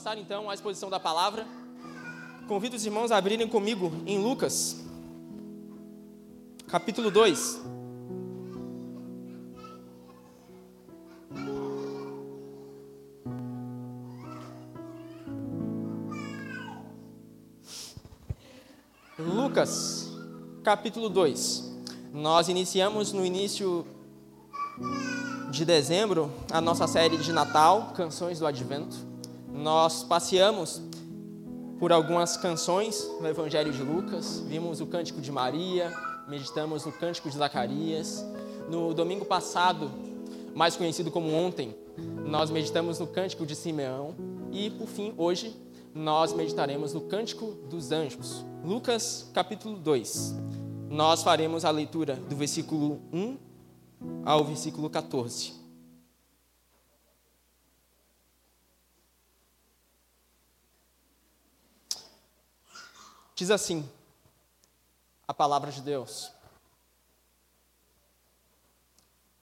passar então à exposição da palavra. Convido os irmãos a abrirem comigo em Lucas, capítulo 2. Lucas, capítulo 2. Nós iniciamos no início de dezembro a nossa série de Natal, Canções do Advento. Nós passeamos por algumas canções no Evangelho de Lucas, vimos o Cântico de Maria, meditamos no Cântico de Zacarias. No domingo passado, mais conhecido como ontem, nós meditamos no Cântico de Simeão e, por fim, hoje, nós meditaremos no Cântico dos Anjos. Lucas capítulo 2. Nós faremos a leitura do versículo 1 ao versículo 14. Diz assim a palavra de Deus.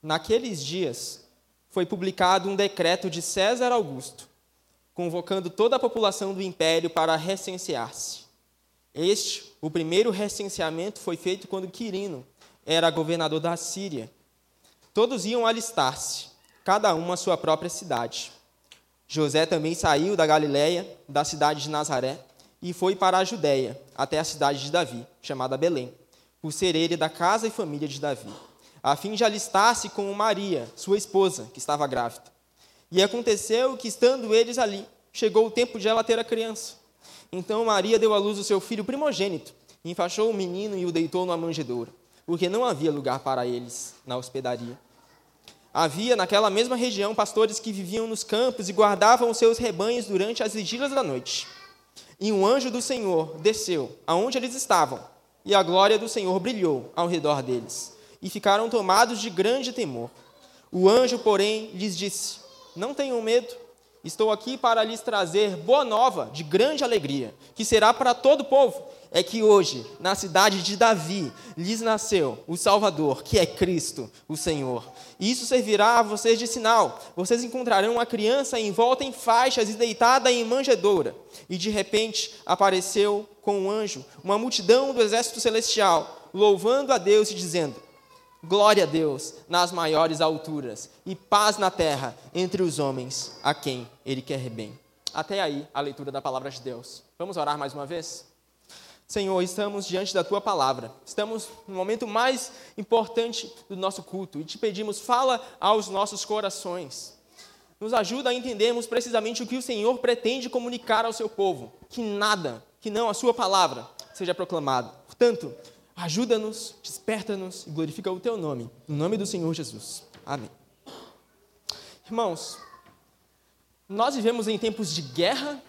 Naqueles dias foi publicado um decreto de César Augusto, convocando toda a população do império para recensear-se. Este, o primeiro recenseamento, foi feito quando Quirino era governador da Síria Todos iam alistar-se, cada um à sua própria cidade. José também saiu da Galiléia, da cidade de Nazaré, e foi para a Judéia, até a cidade de Davi, chamada Belém, por ser ele da casa e família de Davi, a fim de alistar-se com Maria, sua esposa, que estava grávida. E aconteceu que, estando eles ali, chegou o tempo de ela ter a criança. Então Maria deu à luz o seu filho primogênito, enfaixou o menino e o deitou numa manjedoura, porque não havia lugar para eles na hospedaria. Havia naquela mesma região pastores que viviam nos campos e guardavam os seus rebanhos durante as vigílias da noite. E um anjo do Senhor desceu aonde eles estavam, e a glória do Senhor brilhou ao redor deles, e ficaram tomados de grande temor. O anjo, porém, lhes disse: Não tenham medo, estou aqui para lhes trazer boa nova de grande alegria, que será para todo o povo é que hoje, na cidade de Davi, lhes nasceu o Salvador, que é Cristo, o Senhor. E isso servirá a vocês de sinal. Vocês encontrarão uma criança envolta em faixas e deitada em manjedoura. E de repente apareceu com um anjo uma multidão do exército celestial, louvando a Deus e dizendo: Glória a Deus nas maiores alturas e paz na terra entre os homens a quem Ele quer bem. Até aí a leitura da palavra de Deus. Vamos orar mais uma vez? Senhor, estamos diante da tua palavra. Estamos no momento mais importante do nosso culto e te pedimos, fala aos nossos corações. Nos ajuda a entendermos precisamente o que o Senhor pretende comunicar ao seu povo. Que nada, que não a sua palavra, seja proclamado. Portanto, ajuda-nos, desperta-nos e glorifica o teu nome. Em nome do Senhor Jesus. Amém. Irmãos, nós vivemos em tempos de guerra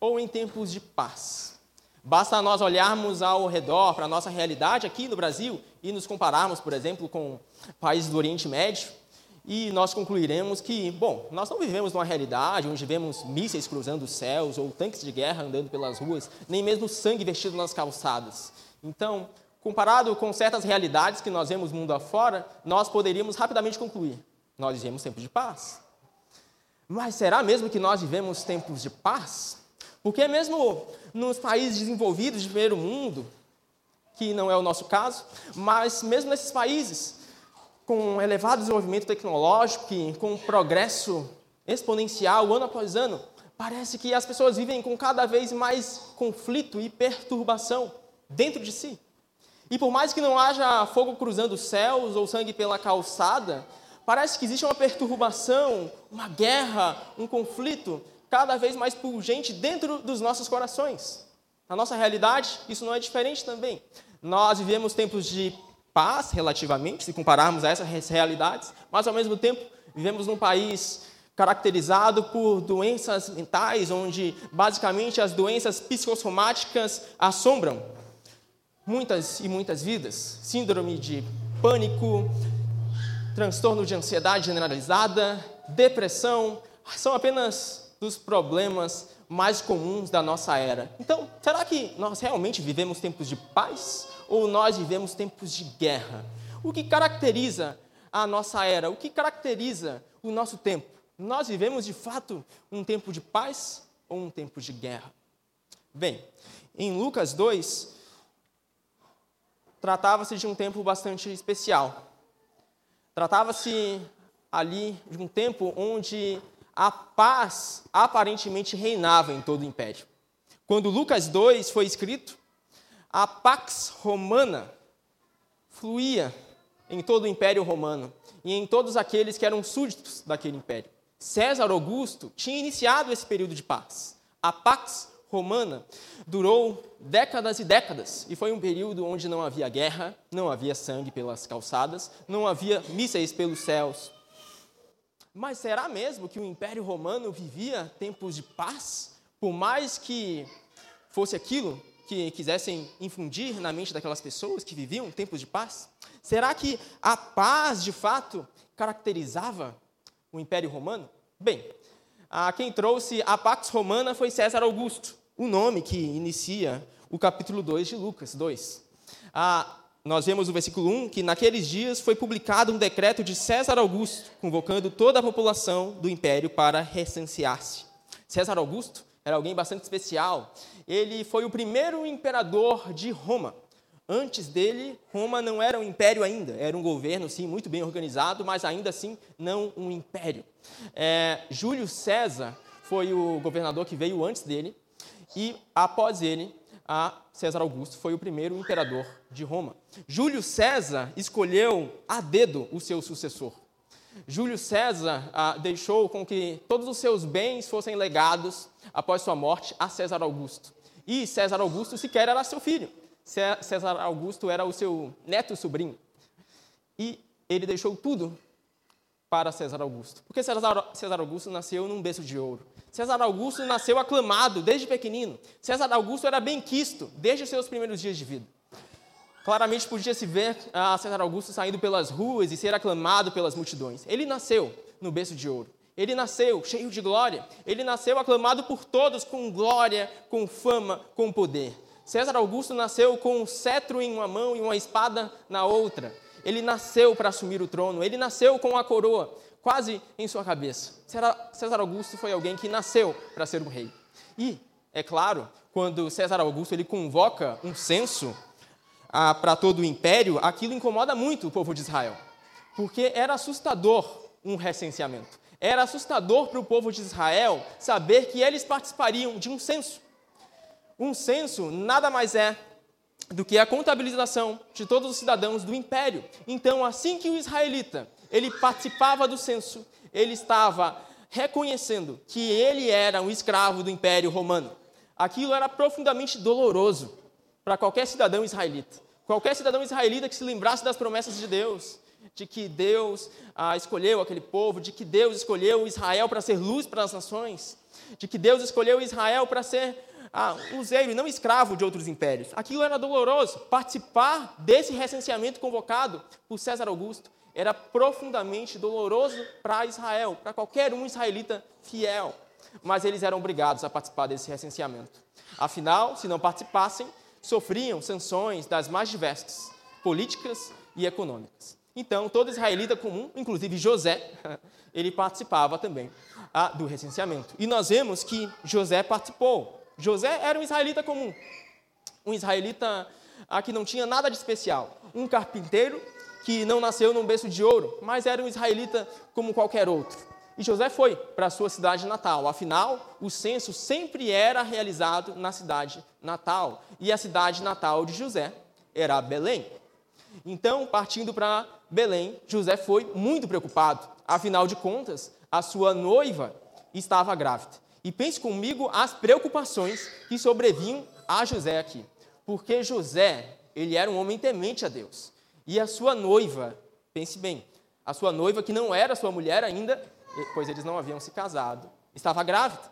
ou em tempos de paz? Basta nós olharmos ao redor para a nossa realidade aqui no Brasil e nos compararmos, por exemplo, com países do Oriente Médio, e nós concluiremos que, bom, nós não vivemos numa realidade onde vemos mísseis cruzando os céus ou tanques de guerra andando pelas ruas, nem mesmo sangue vestido nas calçadas. Então, comparado com certas realidades que nós vemos mundo afora, nós poderíamos rapidamente concluir: nós vivemos tempos de paz. Mas será mesmo que nós vivemos tempos de paz? Porque mesmo nos países desenvolvidos de primeiro mundo, que não é o nosso caso, mas mesmo nesses países com elevado desenvolvimento tecnológico e com progresso exponencial ano após ano, parece que as pessoas vivem com cada vez mais conflito e perturbação dentro de si. E por mais que não haja fogo cruzando os céus ou sangue pela calçada, parece que existe uma perturbação, uma guerra, um conflito cada vez mais pungente dentro dos nossos corações. Na nossa realidade, isso não é diferente também. Nós vivemos tempos de paz, relativamente, se compararmos a essas realidades, mas ao mesmo tempo vivemos num país caracterizado por doenças mentais, onde basicamente as doenças psicossomáticas assombram muitas e muitas vidas. Síndrome de pânico, transtorno de ansiedade generalizada, depressão, são apenas dos problemas mais comuns da nossa era. Então, será que nós realmente vivemos tempos de paz ou nós vivemos tempos de guerra? O que caracteriza a nossa era? O que caracteriza o nosso tempo? Nós vivemos de fato um tempo de paz ou um tempo de guerra? Bem, em Lucas 2, tratava-se de um tempo bastante especial. Tratava-se ali de um tempo onde a paz aparentemente reinava em todo o império. Quando Lucas 2 foi escrito, a Pax Romana fluía em todo o Império Romano e em todos aqueles que eram súditos daquele império. César Augusto tinha iniciado esse período de paz. A Pax Romana durou décadas e décadas e foi um período onde não havia guerra, não havia sangue pelas calçadas, não havia mísseis pelos céus. Mas será mesmo que o Império Romano vivia tempos de paz? Por mais que fosse aquilo que quisessem infundir na mente daquelas pessoas que viviam tempos de paz? Será que a paz, de fato, caracterizava o Império Romano? Bem, a quem trouxe a Pax Romana foi César Augusto, o nome que inicia o capítulo 2 de Lucas 2. Ah, nós vemos no versículo 1 que naqueles dias foi publicado um decreto de César Augusto, convocando toda a população do império para recensear-se. César Augusto era alguém bastante especial. Ele foi o primeiro imperador de Roma. Antes dele, Roma não era um império ainda, era um governo, sim, muito bem organizado, mas ainda assim não um império. É, Júlio César foi o governador que veio antes dele, e após ele, a César Augusto foi o primeiro imperador de Roma. Júlio César escolheu a dedo o seu sucessor. Júlio César ah, deixou com que todos os seus bens fossem legados após sua morte a César Augusto. E César Augusto sequer era seu filho. César Augusto era o seu neto sobrinho. E ele deixou tudo para César Augusto. Porque César Augusto nasceu num berço de ouro. César Augusto nasceu aclamado desde pequenino. César Augusto era bem quisto desde os seus primeiros dias de vida. Claramente podia se ver a César Augusto saindo pelas ruas e ser aclamado pelas multidões. Ele nasceu no berço de ouro. Ele nasceu cheio de glória. Ele nasceu aclamado por todos com glória, com fama, com poder. César Augusto nasceu com um cetro em uma mão e uma espada na outra. Ele nasceu para assumir o trono. Ele nasceu com a coroa quase em sua cabeça. César Augusto foi alguém que nasceu para ser um rei. E, é claro, quando César Augusto ele convoca um censo ah, para todo o império, aquilo incomoda muito o povo de Israel, porque era assustador um recenseamento. Era assustador para o povo de Israel saber que eles participariam de um censo. Um censo nada mais é do que a contabilização de todos os cidadãos do império. Então, assim que o israelita ele participava do censo, ele estava reconhecendo que ele era um escravo do império romano. Aquilo era profundamente doloroso para qualquer cidadão israelita. Qualquer cidadão israelita que se lembrasse das promessas de Deus, de que Deus ah, escolheu aquele povo, de que Deus escolheu Israel para ser luz para as nações, de que Deus escolheu Israel para ser ah, useiro e não escravo de outros impérios. Aquilo era doloroso. Participar desse recenseamento convocado por César Augusto era profundamente doloroso para Israel, para qualquer um israelita fiel. Mas eles eram obrigados a participar desse recenseamento. Afinal, se não participassem, sofriam sanções das mais diversas, políticas e econômicas. Então, todo israelita comum, inclusive José, ele participava também ah, do recenseamento. E nós vemos que José participou. José era um israelita comum, um israelita ah, que não tinha nada de especial, um carpinteiro que não nasceu num berço de ouro, mas era um israelita como qualquer outro. E José foi para a sua cidade natal. Afinal, o censo sempre era realizado na cidade natal. E a cidade natal de José era Belém. Então, partindo para Belém, José foi muito preocupado. Afinal de contas, a sua noiva estava grávida. E pense comigo as preocupações que sobrevinham a José aqui. Porque José, ele era um homem temente a Deus. E a sua noiva, pense bem, a sua noiva, que não era sua mulher ainda, pois eles não haviam se casado, estava grávida.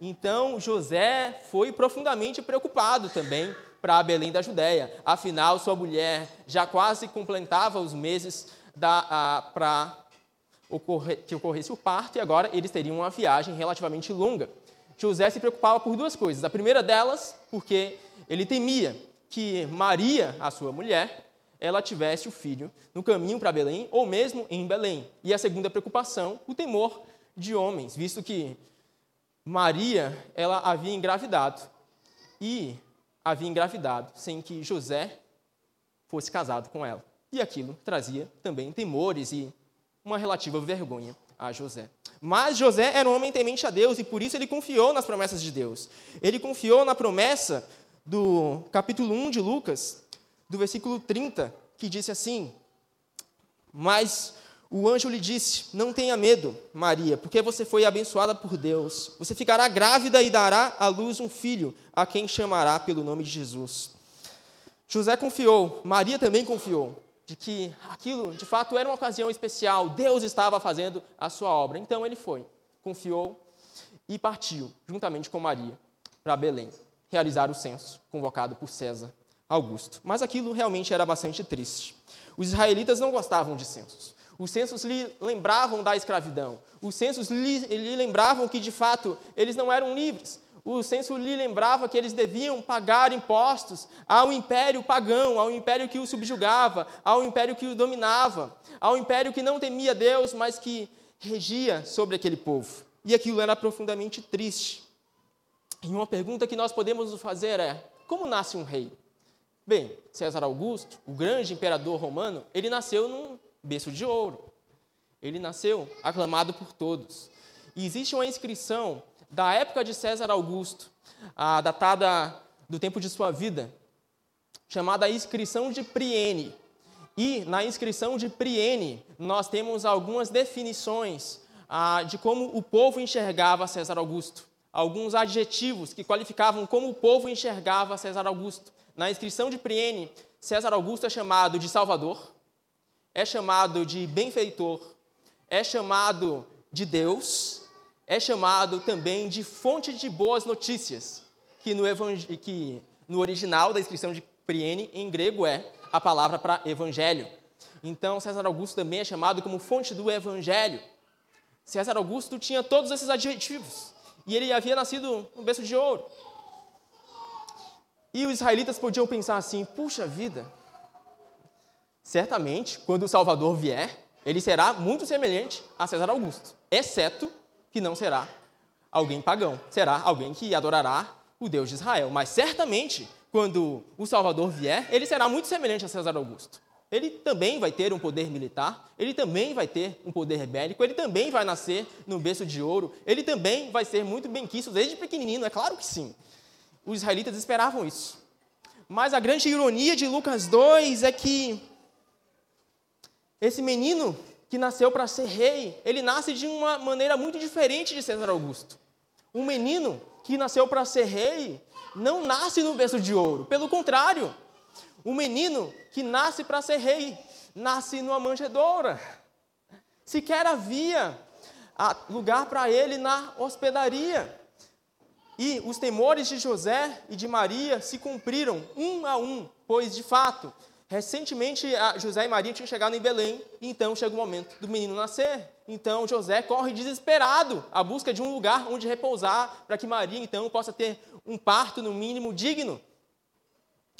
Então José foi profundamente preocupado também para Belém da Judéia. Afinal, sua mulher já quase completava os meses para que ocorresse o parto e agora eles teriam uma viagem relativamente longa. José se preocupava por duas coisas. A primeira delas, porque ele temia que Maria, a sua mulher, ela tivesse o filho no caminho para Belém ou mesmo em Belém. E a segunda preocupação, o temor de homens, visto que Maria, ela havia engravidado. E havia engravidado sem que José fosse casado com ela. E aquilo trazia também temores e uma relativa vergonha a José. Mas José era um homem temente a Deus e por isso ele confiou nas promessas de Deus. Ele confiou na promessa do capítulo 1 de Lucas, do versículo 30, que disse assim: Mas o anjo lhe disse: Não tenha medo, Maria, porque você foi abençoada por Deus. Você ficará grávida e dará à luz um filho, a quem chamará pelo nome de Jesus. José confiou, Maria também confiou, de que aquilo de fato era uma ocasião especial, Deus estava fazendo a sua obra. Então ele foi, confiou e partiu, juntamente com Maria, para Belém, realizar o censo convocado por César Augusto. Mas aquilo realmente era bastante triste. Os israelitas não gostavam de censos. Os censos lhe lembravam da escravidão. Os censos lhe, lembravam que, de fato, eles não eram livres. O censo lhe lembrava que eles deviam pagar impostos ao império pagão, ao império que o subjugava, ao império que o dominava, ao império que não temia Deus, mas que regia sobre aquele povo. E aquilo era profundamente triste. E uma pergunta que nós podemos fazer é: como nasce um rei? Bem, César Augusto, o grande imperador romano, ele nasceu num berço de ouro. Ele nasceu aclamado por todos. E existe uma inscrição da época de César Augusto, a datada do tempo de sua vida, chamada inscrição de Priene. E na inscrição de Priene, nós temos algumas definições ah, de como o povo enxergava César Augusto. Alguns adjetivos que qualificavam como o povo enxergava César Augusto. Na inscrição de Priene, César Augusto é chamado de Salvador, é chamado de benfeitor, é chamado de Deus, é chamado também de fonte de boas notícias, que no, que no original da inscrição de Priene, em grego, é a palavra para evangelho. Então, César Augusto também é chamado como fonte do evangelho. César Augusto tinha todos esses adjetivos, e ele havia nascido no berço de ouro. E os israelitas podiam pensar assim: puxa vida, certamente, quando o Salvador vier, ele será muito semelhante a César Augusto, exceto que não será alguém pagão, será alguém que adorará o Deus de Israel. Mas certamente, quando o Salvador vier, ele será muito semelhante a César Augusto. Ele também vai ter um poder militar, ele também vai ter um poder bélico, ele também vai nascer no berço de ouro, ele também vai ser muito bem-quisto desde pequenininho, é claro que sim. Os israelitas esperavam isso. Mas a grande ironia de Lucas 2 é que esse menino que nasceu para ser rei, ele nasce de uma maneira muito diferente de César Augusto. Um menino que nasceu para ser rei não nasce no berço de ouro, pelo contrário, o menino que nasce para ser rei nasce numa manjedoura. Sequer havia lugar para ele na hospedaria. E os temores de José e de Maria se cumpriram um a um, pois de fato Recentemente, José e Maria tinham chegado em Belém, e então chega o momento do menino nascer. Então, José corre desesperado à busca de um lugar onde repousar, para que Maria, então, possa ter um parto, no mínimo, digno.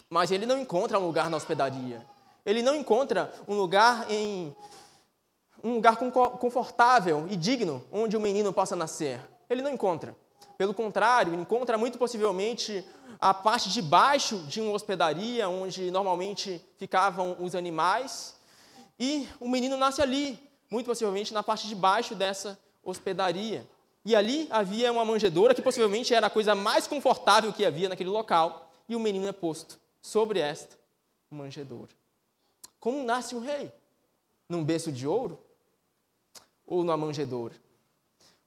Mas ele não encontra um lugar na hospedaria. Ele não encontra um lugar em um lugar confortável e digno onde o menino possa nascer. Ele não encontra. Pelo contrário, encontra muito possivelmente a parte de baixo de uma hospedaria, onde normalmente ficavam os animais, e o menino nasce ali, muito possivelmente na parte de baixo dessa hospedaria. E ali havia uma manjedoura, que possivelmente era a coisa mais confortável que havia naquele local, e o menino é posto sobre esta manjedoura. Como nasce um rei? Num berço de ouro? Ou numa manjedoura?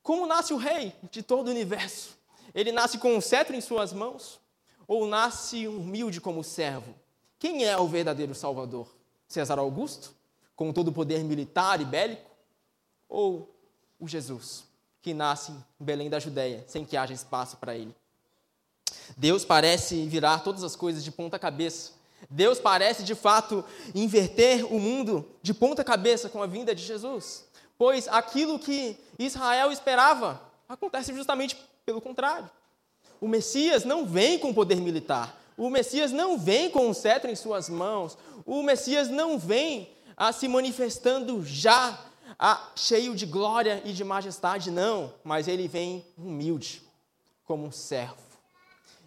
Como nasce o rei de todo o universo? Ele nasce com um cetro em suas mãos? ou nasce humilde como servo? Quem é o verdadeiro Salvador? César Augusto, com todo o poder militar e bélico? Ou o Jesus, que nasce em Belém da Judéia, sem que haja espaço para ele? Deus parece virar todas as coisas de ponta cabeça. Deus parece, de fato, inverter o mundo de ponta cabeça com a vinda de Jesus. Pois aquilo que Israel esperava acontece justamente pelo contrário. O Messias não vem com poder militar. O Messias não vem com um cetro em suas mãos. O Messias não vem a se manifestando já a, cheio de glória e de majestade, não. Mas ele vem humilde. como um servo.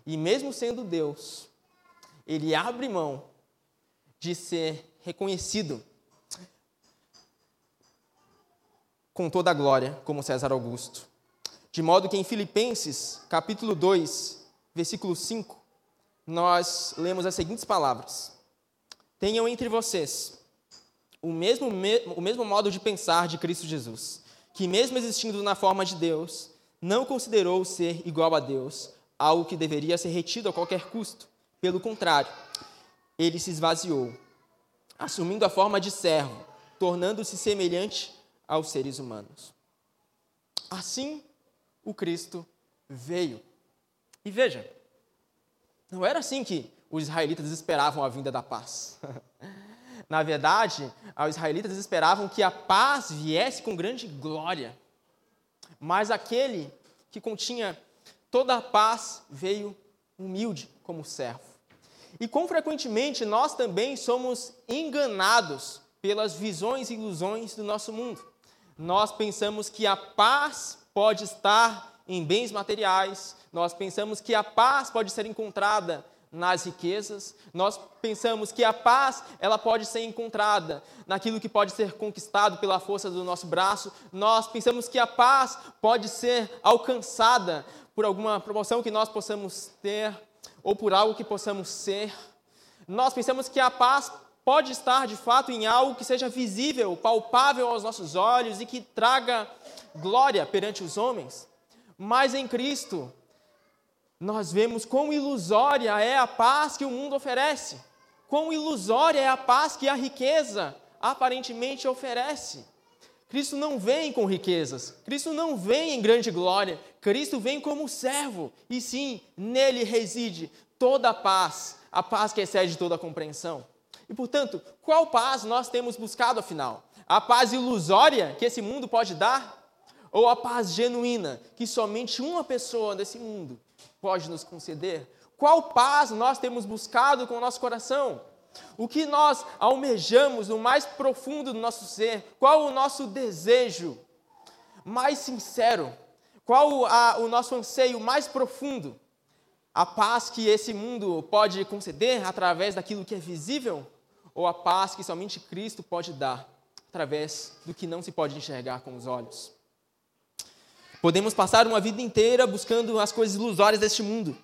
E mesmo sendo Deus, ele abre mão de ser reconhecido com toda a glória como César Augusto. De modo que em Filipenses, capítulo 2, versículo 5, nós lemos as seguintes palavras: Tenham entre vocês o mesmo, o mesmo modo de pensar de Cristo Jesus, que, mesmo existindo na forma de Deus, não considerou ser igual a Deus, algo que deveria ser retido a qualquer custo. Pelo contrário, ele se esvaziou, assumindo a forma de servo, tornando-se semelhante aos seres humanos. Assim, o Cristo veio. E veja, não era assim que os israelitas esperavam a vinda da paz. Na verdade, os israelitas esperavam que a paz viesse com grande glória. Mas aquele que continha toda a paz veio humilde como servo. E quão frequentemente nós também somos enganados pelas visões e ilusões do nosso mundo. Nós pensamos que a paz pode estar em bens materiais, nós pensamos que a paz pode ser encontrada nas riquezas. Nós pensamos que a paz, ela pode ser encontrada naquilo que pode ser conquistado pela força do nosso braço. Nós pensamos que a paz pode ser alcançada por alguma promoção que nós possamos ter ou por algo que possamos ser. Nós pensamos que a paz pode estar de fato em algo que seja visível, palpável aos nossos olhos e que traga glória perante os homens. Mas em Cristo, nós vemos quão ilusória é a paz que o mundo oferece, quão ilusória é a paz que a riqueza aparentemente oferece. Cristo não vem com riquezas, Cristo não vem em grande glória, Cristo vem como servo, e sim, nele reside toda a paz, a paz que excede toda a compreensão. E portanto, qual paz nós temos buscado afinal? A paz ilusória que esse mundo pode dar? Ou a paz genuína que somente uma pessoa desse mundo pode nos conceder? Qual paz nós temos buscado com o nosso coração? O que nós almejamos no mais profundo do nosso ser? Qual o nosso desejo mais sincero? Qual a, o nosso anseio mais profundo? A paz que esse mundo pode conceder através daquilo que é visível? Ou a paz que somente Cristo pode dar através do que não se pode enxergar com os olhos? Podemos passar uma vida inteira buscando as coisas ilusórias deste mundo.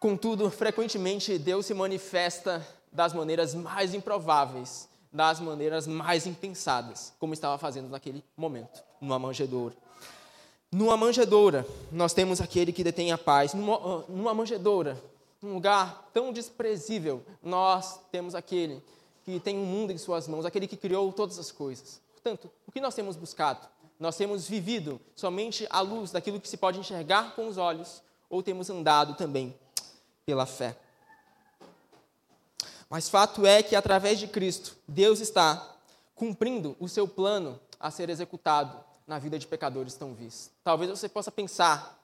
Contudo, frequentemente Deus se manifesta das maneiras mais improváveis, das maneiras mais impensadas, como estava fazendo naquele momento, numa manjedoura. Numa manjedoura, nós temos aquele que detém a paz. Numa, numa manjedoura, num lugar tão desprezível, nós temos aquele que tem o um mundo em suas mãos, aquele que criou todas as coisas. Portanto, o que nós temos buscado? Nós temos vivido somente à luz daquilo que se pode enxergar com os olhos, ou temos andado também pela fé. Mas fato é que através de Cristo, Deus está cumprindo o seu plano a ser executado na vida de pecadores tão vis. Talvez você possa pensar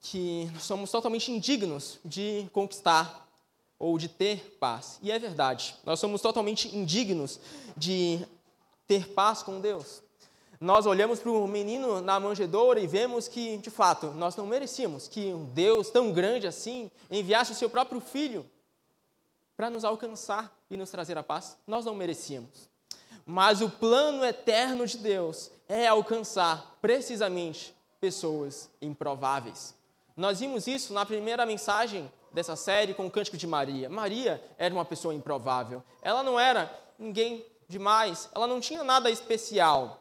que somos totalmente indignos de conquistar ou de ter paz. E é verdade, nós somos totalmente indignos de ter paz com Deus nós olhamos para o menino na manjedoura e vemos que, de fato, nós não merecíamos que um Deus tão grande assim enviasse o seu próprio filho para nos alcançar e nos trazer a paz. Nós não merecíamos. Mas o plano eterno de Deus é alcançar precisamente pessoas improváveis. Nós vimos isso na primeira mensagem dessa série com o Cântico de Maria. Maria era uma pessoa improvável. Ela não era ninguém demais, ela não tinha nada especial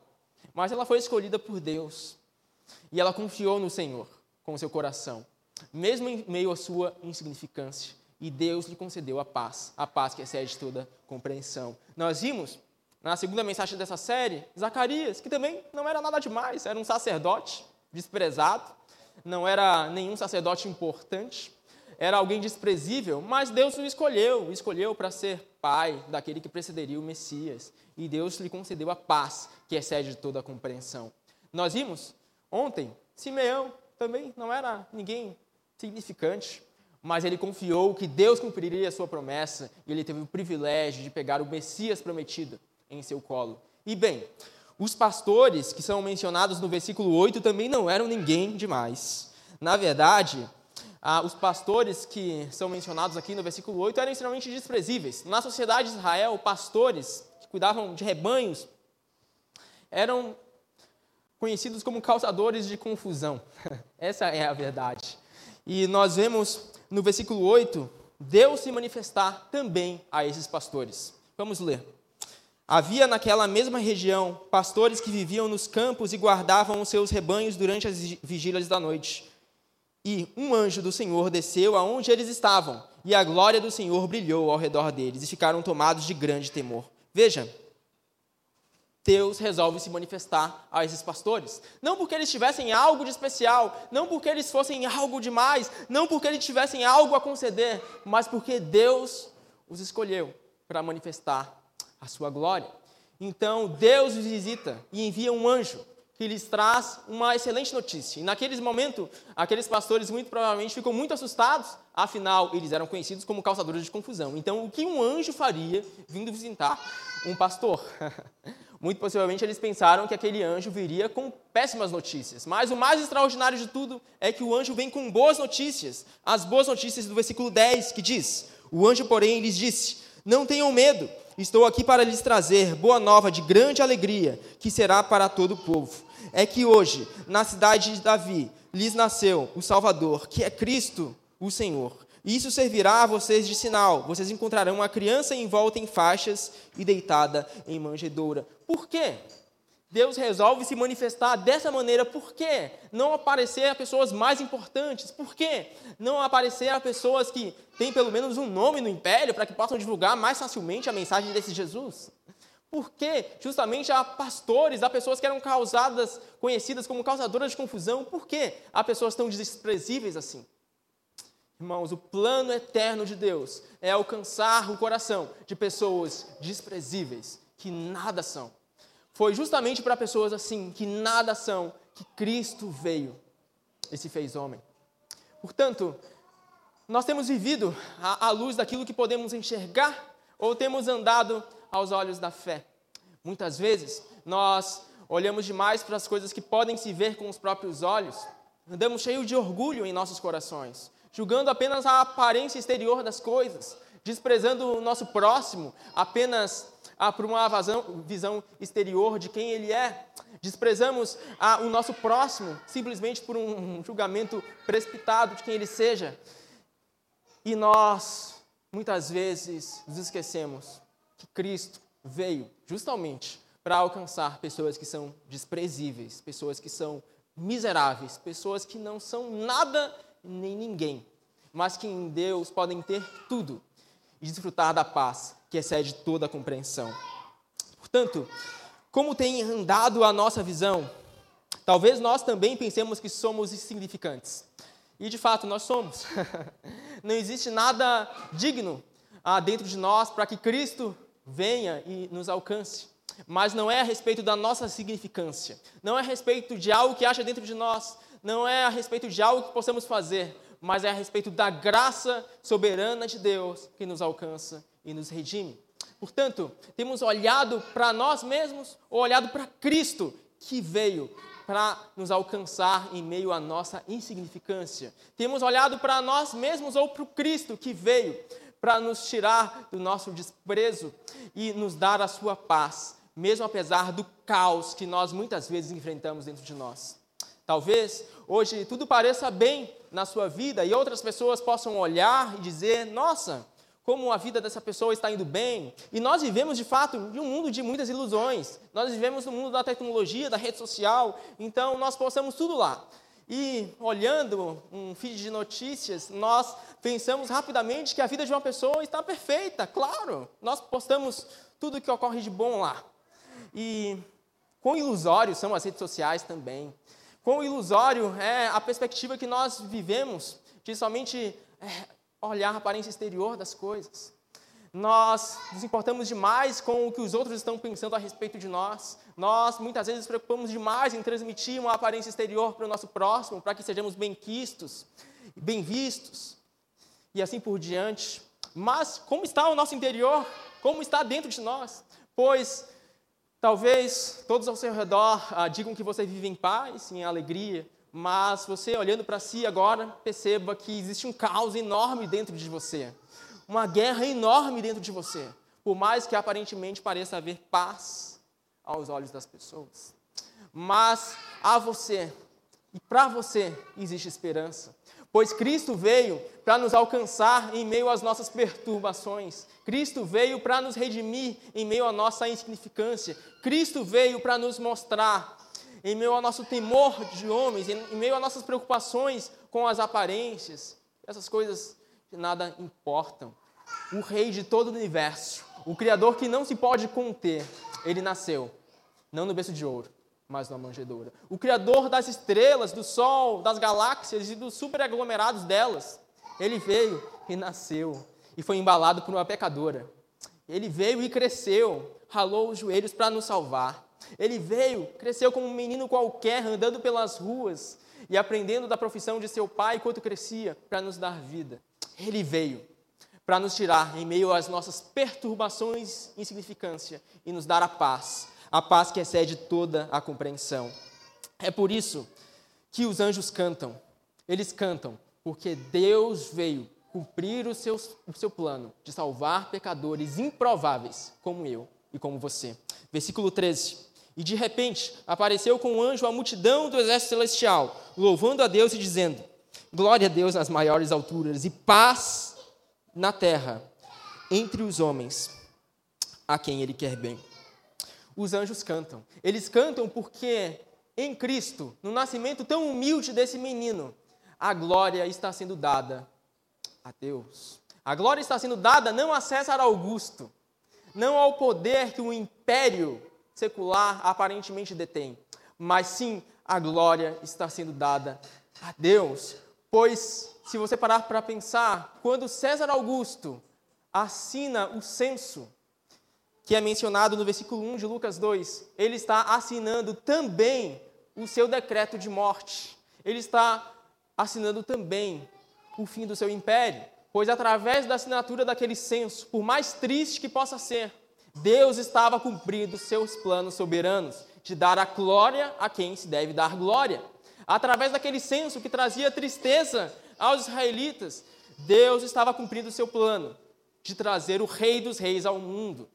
mas ela foi escolhida por Deus. E ela confiou no Senhor com seu coração, mesmo em meio à sua insignificância. E Deus lhe concedeu a paz, a paz que excede toda compreensão. Nós vimos na segunda mensagem dessa série, Zacarias, que também não era nada demais, era um sacerdote desprezado, não era nenhum sacerdote importante, era alguém desprezível, mas Deus o escolheu, escolheu para ser pai daquele que precederia o Messias. E Deus lhe concedeu a paz que excede toda a compreensão. Nós vimos ontem, Simeão também não era ninguém significante, mas ele confiou que Deus cumpriria a sua promessa e ele teve o privilégio de pegar o Messias prometido em seu colo. E bem, os pastores que são mencionados no versículo 8 também não eram ninguém demais Na verdade, ah, os pastores que são mencionados aqui no versículo 8 eram extremamente desprezíveis. Na sociedade de Israel, pastores que cuidavam de rebanhos eram conhecidos como causadores de confusão. Essa é a verdade. E nós vemos no versículo 8 Deus se manifestar também a esses pastores. Vamos ler. Havia naquela mesma região pastores que viviam nos campos e guardavam os seus rebanhos durante as vigílias da noite. E um anjo do Senhor desceu aonde eles estavam, e a glória do Senhor brilhou ao redor deles, e ficaram tomados de grande temor. Veja, Deus resolve se manifestar a esses pastores. Não porque eles tivessem algo de especial, não porque eles fossem algo demais, não porque eles tivessem algo a conceder, mas porque Deus os escolheu para manifestar a sua glória. Então Deus os visita e envia um anjo que lhes traz uma excelente notícia. E naqueles momentos, aqueles pastores muito provavelmente ficam muito assustados, afinal, eles eram conhecidos como causadores de confusão. Então, o que um anjo faria vindo visitar um pastor? Muito possivelmente eles pensaram que aquele anjo viria com péssimas notícias. Mas o mais extraordinário de tudo é que o anjo vem com boas notícias. As boas notícias do versículo 10, que diz: O anjo, porém, lhes disse: Não tenham medo, estou aqui para lhes trazer boa nova de grande alegria, que será para todo o povo. É que hoje, na cidade de Davi, lhes nasceu o Salvador, que é Cristo, o Senhor. Isso servirá a vocês de sinal. Vocês encontrarão uma criança envolta em faixas e deitada em manjedoura. Por quê? Deus resolve se manifestar dessa maneira. Por quê? Não aparecer a pessoas mais importantes. Por quê? Não aparecer a pessoas que têm pelo menos um nome no império para que possam divulgar mais facilmente a mensagem desse Jesus. Por quê? Justamente a pastores, a pessoas que eram causadas, conhecidas como causadoras de confusão. Por quê? Há pessoas tão desprezíveis assim. Irmãos, o plano eterno de Deus é alcançar o coração de pessoas desprezíveis, que nada são. Foi justamente para pessoas assim, que nada são, que Cristo veio e se fez homem. Portanto, nós temos vivido à luz daquilo que podemos enxergar ou temos andado aos olhos da fé. Muitas vezes nós olhamos demais para as coisas que podem se ver com os próprios olhos, andamos cheios de orgulho em nossos corações, julgando apenas a aparência exterior das coisas, desprezando o nosso próximo apenas ah, por uma vazão, visão exterior de quem ele é. Desprezamos ah, o nosso próximo simplesmente por um julgamento precipitado de quem ele seja. E nós, muitas vezes, nos esquecemos que Cristo veio justamente para alcançar pessoas que são desprezíveis, pessoas que são miseráveis, pessoas que não são nada nem ninguém, mas que em Deus podem ter tudo e desfrutar da paz que excede toda a compreensão. Portanto, como tem andado a nossa visão, talvez nós também pensemos que somos insignificantes. E de fato nós somos. Não existe nada digno ah, dentro de nós para que Cristo venha e nos alcance. Mas não é a respeito da nossa significância, não é a respeito de algo que acha dentro de nós, não é a respeito de algo que possamos fazer, mas é a respeito da graça soberana de Deus que nos alcança e nos redime. Portanto, temos olhado para nós mesmos ou olhado para Cristo que veio para nos alcançar em meio à nossa insignificância. Temos olhado para nós mesmos ou para o Cristo que veio para nos tirar do nosso desprezo e nos dar a sua paz, mesmo apesar do caos que nós muitas vezes enfrentamos dentro de nós. Talvez hoje tudo pareça bem na sua vida e outras pessoas possam olhar e dizer: nossa, como a vida dessa pessoa está indo bem. E nós vivemos, de fato, em um mundo de muitas ilusões. Nós vivemos no mundo da tecnologia, da rede social, então nós postamos tudo lá. E olhando um feed de notícias, nós pensamos rapidamente que a vida de uma pessoa está perfeita, claro. Nós postamos tudo o que ocorre de bom lá. E quão ilusórios são as redes sociais também. Quão ilusório é a perspectiva que nós vivemos de somente é, olhar a aparência exterior das coisas. Nós nos importamos demais com o que os outros estão pensando a respeito de nós. Nós muitas vezes nos preocupamos demais em transmitir uma aparência exterior para o nosso próximo, para que sejamos bem-quistos, bem-vistos e assim por diante. Mas como está o nosso interior? Como está dentro de nós? Pois Talvez todos ao seu redor ah, digam que você vive em paz, em alegria, mas você olhando para si agora, perceba que existe um caos enorme dentro de você, uma guerra enorme dentro de você, por mais que aparentemente pareça haver paz aos olhos das pessoas. Mas a você e para você existe esperança, pois Cristo veio para nos alcançar em meio às nossas perturbações. Cristo veio para nos redimir em meio à nossa insignificância. Cristo veio para nos mostrar em meio ao nosso temor de homens, em meio às nossas preocupações com as aparências, essas coisas que nada importam. O Rei de todo o universo, o Criador que não se pode conter, ele nasceu, não no berço de ouro, mas numa manjedoura. O Criador das estrelas, do Sol, das galáxias e dos superaglomerados delas, ele veio e nasceu e foi embalado por uma pecadora. Ele veio e cresceu, ralou os joelhos para nos salvar. Ele veio, cresceu como um menino qualquer, andando pelas ruas e aprendendo da profissão de seu pai enquanto crescia, para nos dar vida. Ele veio para nos tirar em meio às nossas perturbações e insignificância e nos dar a paz a paz que excede toda a compreensão. É por isso que os anjos cantam. Eles cantam porque Deus veio cumprir o seu, o seu plano de salvar pecadores improváveis como eu e como você. Versículo 13. E de repente apareceu com um anjo a multidão do exército celestial, louvando a Deus e dizendo: Glória a Deus nas maiores alturas e paz na terra entre os homens a quem Ele quer bem os anjos cantam. Eles cantam porque em Cristo, no nascimento tão humilde desse menino, a glória está sendo dada a Deus. A glória está sendo dada não a César Augusto, não ao poder que o império secular aparentemente detém, mas sim a glória está sendo dada a Deus. Pois, se você parar para pensar, quando César Augusto assina o censo que é mencionado no versículo 1 de Lucas 2, ele está assinando também o seu decreto de morte. Ele está assinando também o fim do seu império, pois através da assinatura daquele censo, por mais triste que possa ser, Deus estava cumprindo seus planos soberanos de dar a glória a quem se deve dar glória. Através daquele censo que trazia tristeza aos israelitas, Deus estava cumprindo seu plano de trazer o Rei dos Reis ao mundo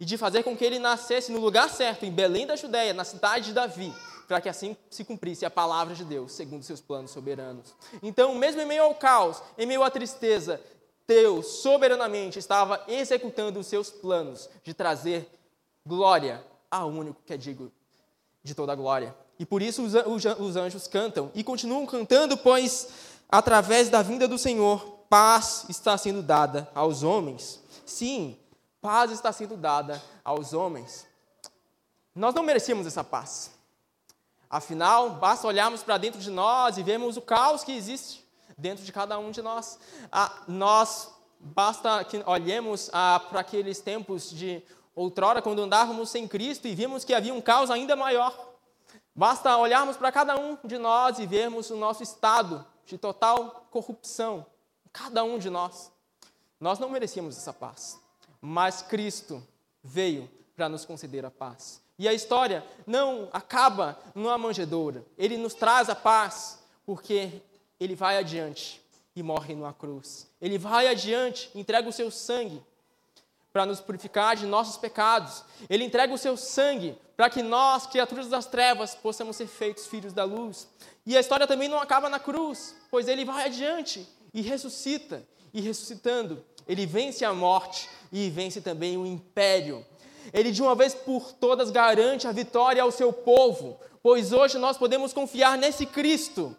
e de fazer com que ele nascesse no lugar certo, em Belém da Judéia, na cidade de Davi, para que assim se cumprisse a palavra de Deus, segundo seus planos soberanos. Então, mesmo em meio ao caos, em meio à tristeza, Deus soberanamente estava executando os seus planos de trazer glória ao único que é digno de toda a glória. E por isso os anjos cantam e continuam cantando, pois através da vinda do Senhor, paz está sendo dada aos homens. Sim, Paz está sendo dada aos homens. Nós não merecíamos essa paz. Afinal, basta olharmos para dentro de nós e vermos o caos que existe dentro de cada um de nós. Ah, nós, basta que olhemos ah, para aqueles tempos de outrora, quando andávamos sem Cristo e vimos que havia um caos ainda maior. Basta olharmos para cada um de nós e vermos o nosso estado de total corrupção. Cada um de nós. Nós não merecíamos essa paz mas Cristo veio para nos conceder a paz. E a história não acaba numa manjedoura. Ele nos traz a paz porque ele vai adiante e morre numa cruz. Ele vai adiante, entrega o seu sangue para nos purificar de nossos pecados. Ele entrega o seu sangue para que nós, criaturas das trevas, possamos ser feitos filhos da luz. E a história também não acaba na cruz, pois ele vai adiante e ressuscita. E ressuscitando, ele vence a morte e vence também o império. Ele de uma vez por todas garante a vitória ao seu povo, pois hoje nós podemos confiar nesse Cristo.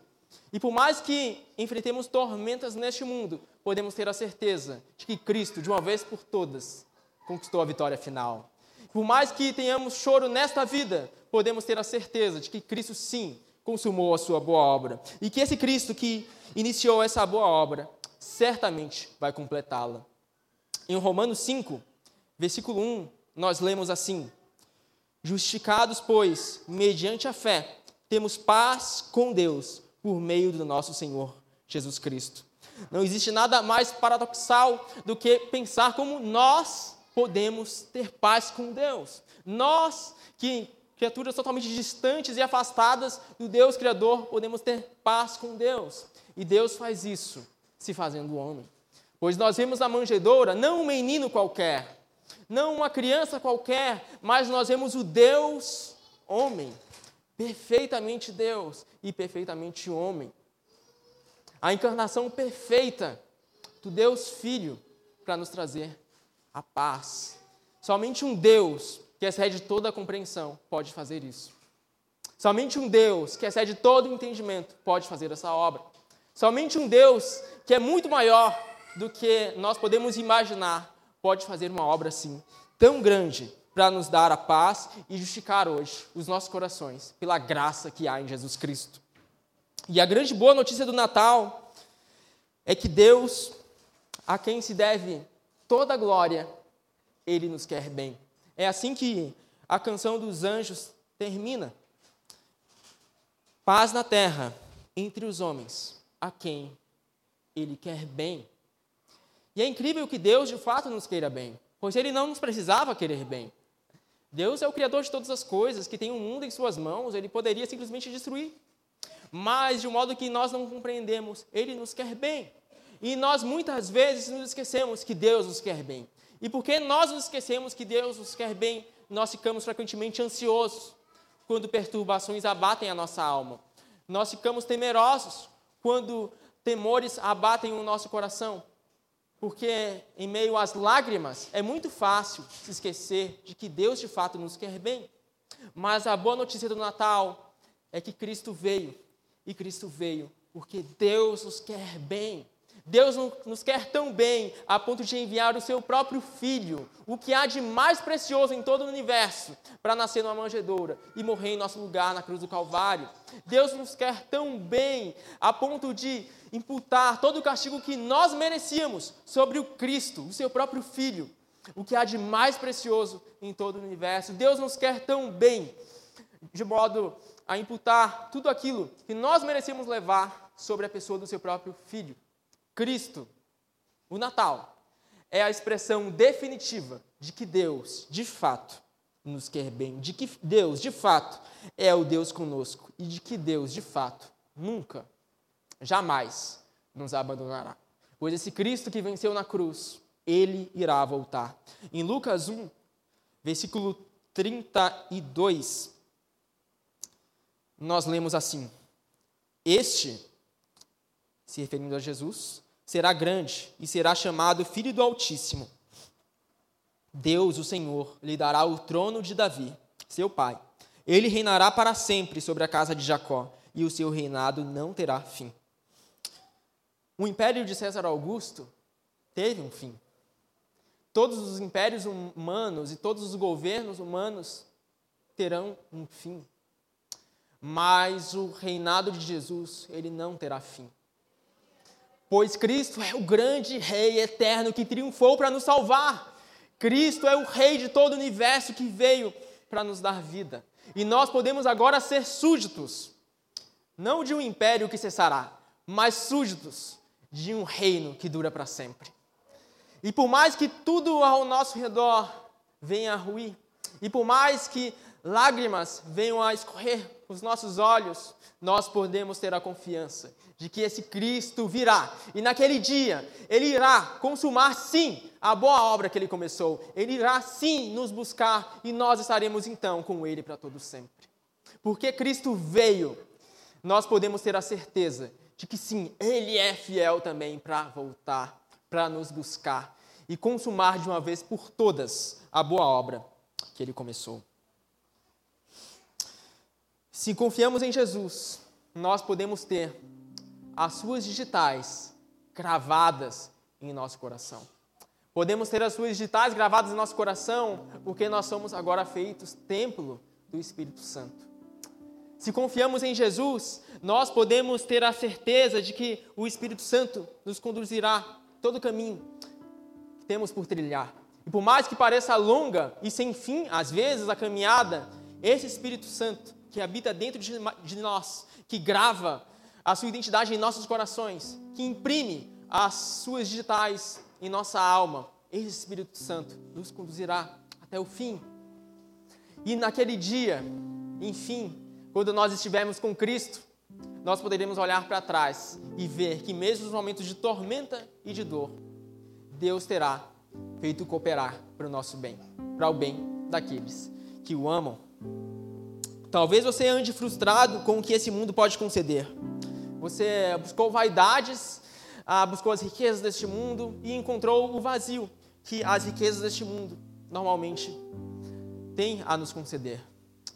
E por mais que enfrentemos tormentas neste mundo, podemos ter a certeza de que Cristo, de uma vez por todas, conquistou a vitória final. Por mais que tenhamos choro nesta vida, podemos ter a certeza de que Cristo, sim, consumou a sua boa obra. E que esse Cristo que iniciou essa boa obra, certamente vai completá-la. Em Romanos 5, versículo 1, nós lemos assim: Justificados, pois, mediante a fé, temos paz com Deus por meio do nosso Senhor Jesus Cristo. Não existe nada mais paradoxal do que pensar como nós podemos ter paz com Deus. Nós que criaturas totalmente distantes e afastadas do Deus Criador, podemos ter paz com Deus. E Deus faz isso se fazendo homem. Pois nós vemos na manjedoura não um menino qualquer, não uma criança qualquer, mas nós vemos o Deus homem, perfeitamente Deus e perfeitamente homem. A encarnação perfeita do Deus Filho para nos trazer a paz. Somente um Deus que excede toda a compreensão pode fazer isso. Somente um Deus que excede todo o entendimento pode fazer essa obra. Somente um Deus que é muito maior do que nós podemos imaginar pode fazer uma obra assim, tão grande, para nos dar a paz e justificar hoje os nossos corações pela graça que há em Jesus Cristo. E a grande boa notícia do Natal é que Deus, a quem se deve toda a glória, ele nos quer bem. É assim que a canção dos anjos termina. Paz na terra entre os homens, a quem ele quer bem. E é incrível que Deus de fato nos queira bem, pois ele não nos precisava querer bem. Deus é o criador de todas as coisas, que tem o um mundo em suas mãos, ele poderia simplesmente destruir. Mas de um modo que nós não compreendemos, ele nos quer bem. E nós muitas vezes nos esquecemos que Deus nos quer bem. E porque nós nos esquecemos que Deus nos quer bem, nós ficamos frequentemente ansiosos quando perturbações abatem a nossa alma. Nós ficamos temerosos quando temores abatem o nosso coração. Porque em meio às lágrimas é muito fácil se esquecer de que Deus de fato nos quer bem. Mas a boa notícia do Natal é que Cristo veio. E Cristo veio porque Deus nos quer bem. Deus nos quer tão bem a ponto de enviar o seu próprio Filho, o que há de mais precioso em todo o universo, para nascer numa manjedoura e morrer em nosso lugar na cruz do Calvário. Deus nos quer tão bem a ponto de imputar todo o castigo que nós merecíamos sobre o Cristo, o seu próprio Filho, o que há de mais precioso em todo o universo. Deus nos quer tão bem, de modo a imputar tudo aquilo que nós merecíamos levar sobre a pessoa do seu próprio Filho. Cristo, o Natal, é a expressão definitiva de que Deus, de fato, nos quer bem, de que Deus, de fato, é o Deus conosco e de que Deus, de fato, nunca, jamais nos abandonará. Pois esse Cristo que venceu na cruz, ele irá voltar. Em Lucas 1, versículo 32, nós lemos assim: Este, se referindo a Jesus, será grande e será chamado Filho do Altíssimo. Deus, o Senhor, lhe dará o trono de Davi, seu pai. Ele reinará para sempre sobre a casa de Jacó, e o seu reinado não terá fim. O império de César Augusto teve um fim. Todos os impérios humanos e todos os governos humanos terão um fim. Mas o reinado de Jesus, ele não terá fim pois Cristo é o grande Rei eterno que triunfou para nos salvar. Cristo é o Rei de todo o universo que veio para nos dar vida. E nós podemos agora ser súditos, não de um império que cessará, mas súditos de um reino que dura para sempre. E por mais que tudo ao nosso redor venha a ruir, e por mais que lágrimas venham a escorrer os nossos olhos, nós podemos ter a confiança de que esse Cristo virá e naquele dia ele irá consumar sim a boa obra que ele começou. Ele irá sim nos buscar e nós estaremos então com ele para todo sempre. Porque Cristo veio, nós podemos ter a certeza de que sim, ele é fiel também para voltar, para nos buscar e consumar de uma vez por todas a boa obra que ele começou. Se confiamos em Jesus, nós podemos ter as suas digitais gravadas em nosso coração. Podemos ter as suas digitais gravadas em nosso coração porque nós somos agora feitos templo do Espírito Santo. Se confiamos em Jesus, nós podemos ter a certeza de que o Espírito Santo nos conduzirá todo o caminho que temos por trilhar. E por mais que pareça longa e sem fim, às vezes, a caminhada, esse Espírito Santo que habita dentro de nós, que grava a sua identidade em nossos corações, que imprime as suas digitais em nossa alma, esse Espírito Santo nos conduzirá até o fim. E naquele dia, enfim, quando nós estivermos com Cristo, nós poderemos olhar para trás e ver que, mesmo nos momentos de tormenta e de dor, Deus terá feito cooperar para o nosso bem, para o bem daqueles que o amam. Talvez você ande frustrado com o que esse mundo pode conceder. Você buscou vaidades, ah, buscou as riquezas deste mundo e encontrou o vazio que as riquezas deste mundo normalmente têm a nos conceder.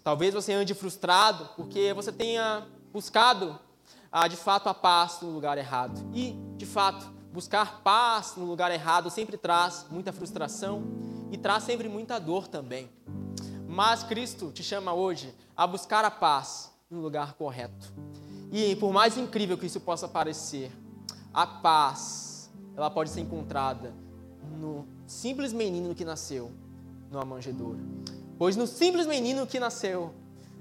Talvez você ande frustrado porque você tenha buscado ah, de fato a paz no lugar errado. E, de fato, buscar paz no lugar errado sempre traz muita frustração e traz sempre muita dor também. Mas Cristo te chama hoje a buscar a paz no lugar correto. E por mais incrível que isso possa parecer, a paz, ela pode ser encontrada no simples menino que nasceu numa manjedoura. Pois no simples menino que nasceu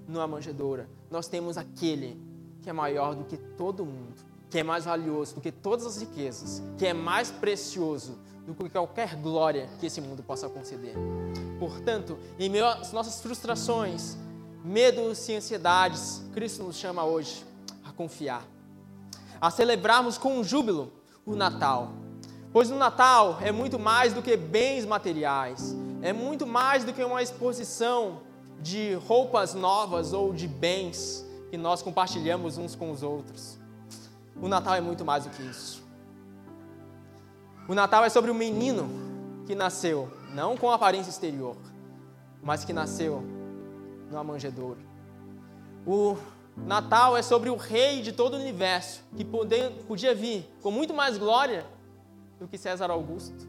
numa manjedoura, nós temos aquele que é maior do que todo mundo, que é mais valioso do que todas as riquezas, que é mais precioso do que qualquer glória que esse mundo possa conceder. Portanto, em meio às nossas frustrações, medos e ansiedades, Cristo nos chama hoje confiar, a celebrarmos com júbilo o Natal. Pois o Natal é muito mais do que bens materiais, é muito mais do que uma exposição de roupas novas ou de bens que nós compartilhamos uns com os outros. O Natal é muito mais do que isso. O Natal é sobre o menino que nasceu, não com aparência exterior, mas que nasceu numa manjedoura. O Natal é sobre o rei de todo o universo, que podia vir com muito mais glória do que César Augusto,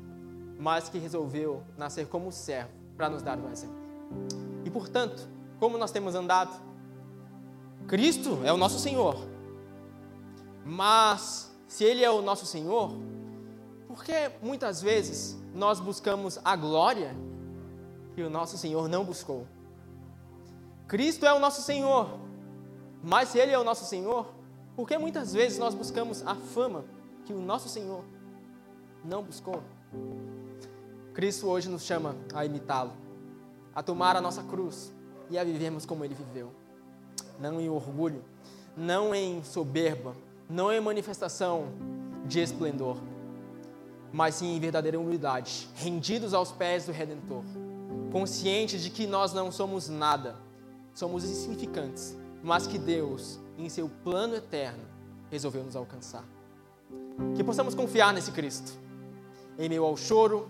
mas que resolveu nascer como servo para nos dar um exemplo. E portanto, como nós temos andado? Cristo é o nosso Senhor. Mas se Ele é o nosso Senhor, por que muitas vezes nós buscamos a glória que o nosso Senhor não buscou? Cristo é o nosso Senhor, mas se Ele é o nosso Senhor, por que muitas vezes nós buscamos a fama que o nosso Senhor não buscou? Cristo hoje nos chama a imitá-lo a tomar a nossa cruz e a vivermos como ele viveu. Não em orgulho, não em soberba, não em manifestação de esplendor, mas sim em verdadeira humildade, rendidos aos pés do Redentor, conscientes de que nós não somos nada, somos insignificantes, mas que Deus, em seu plano eterno, resolveu nos alcançar. Que possamos confiar nesse Cristo, em meio ao choro,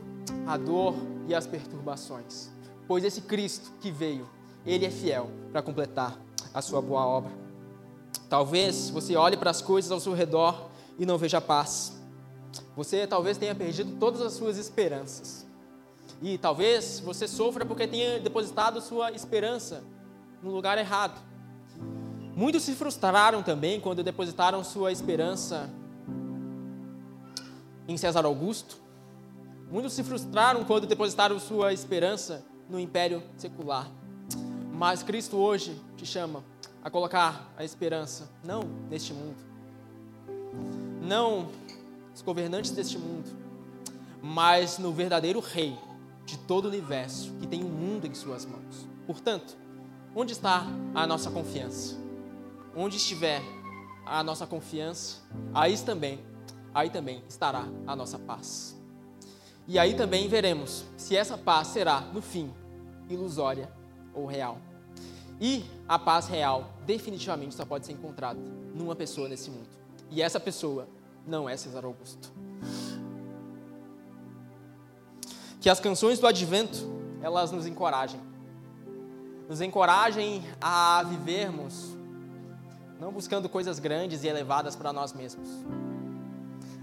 à dor e às perturbações pois esse Cristo que veio, ele é fiel para completar a sua boa obra. Talvez você olhe para as coisas ao seu redor e não veja paz. Você talvez tenha perdido todas as suas esperanças. E talvez você sofra porque tenha depositado sua esperança no lugar errado. Muitos se frustraram também quando depositaram sua esperança em César Augusto. Muitos se frustraram quando depositaram sua esperança no império secular. Mas Cristo hoje te chama a colocar a esperança não neste mundo, não os governantes deste mundo, mas no verdadeiro Rei de todo o universo que tem o mundo em suas mãos. Portanto, onde está a nossa confiança? Onde estiver a nossa confiança, aí também, aí também estará a nossa paz. E aí também veremos se essa paz será, no fim, ilusória ou real. E a paz real definitivamente só pode ser encontrada numa pessoa nesse mundo. E essa pessoa não é César Augusto. Que as canções do advento, elas nos encorajem. Nos encorajem a vivermos não buscando coisas grandes e elevadas para nós mesmos,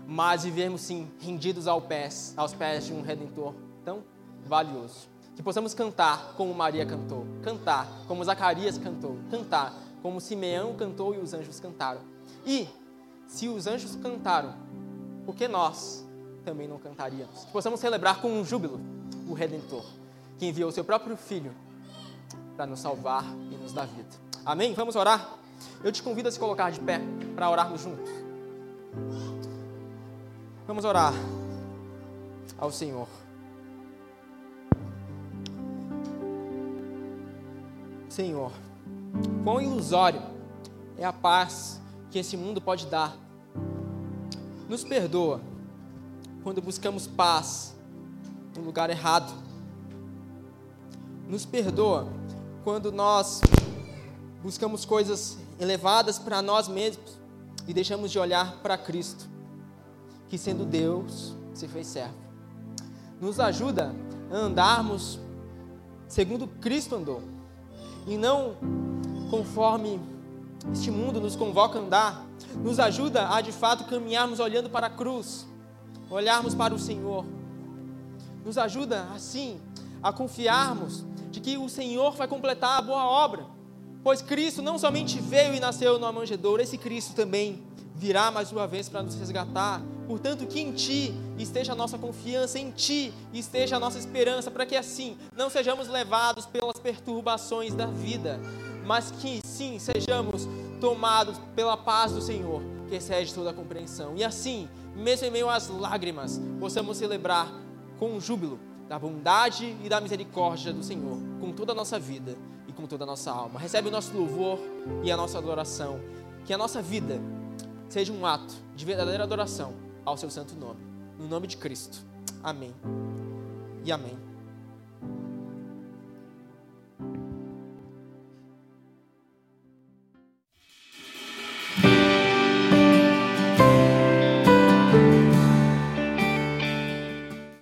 mas vivermos sim rendidos aos pés, aos pés de um redentor tão valioso. Que possamos cantar como Maria cantou, cantar como Zacarias cantou, cantar como Simeão cantou e os anjos cantaram. E, se os anjos cantaram, por que nós também não cantaríamos? Que possamos celebrar com um júbilo o Redentor, que enviou o seu próprio Filho para nos salvar e nos dar vida. Amém? Vamos orar? Eu te convido a se colocar de pé para orarmos juntos. Vamos orar ao Senhor. Senhor, quão ilusório é a paz que esse mundo pode dar. Nos perdoa quando buscamos paz no lugar errado. Nos perdoa quando nós buscamos coisas elevadas para nós mesmos e deixamos de olhar para Cristo, que sendo Deus se fez servo. Nos ajuda a andarmos segundo Cristo andou e não conforme este mundo nos convoca a andar. Nos ajuda a de fato caminharmos olhando para a cruz, olharmos para o Senhor. Nos ajuda assim a confiarmos de que o Senhor vai completar a boa obra Pois Cristo não somente veio e nasceu numa manjedoura, esse Cristo também virá mais uma vez para nos resgatar. Portanto, que em Ti esteja a nossa confiança, em Ti esteja a nossa esperança, para que assim não sejamos levados pelas perturbações da vida, mas que sim sejamos tomados pela paz do Senhor, que excede toda a compreensão. E assim, mesmo em meio às lágrimas, possamos celebrar com júbilo da bondade e da misericórdia do Senhor, com toda a nossa vida com toda a nossa alma. Recebe o nosso louvor e a nossa adoração. Que a nossa vida seja um ato de verdadeira adoração ao seu santo nome. No nome de Cristo. Amém. E amém.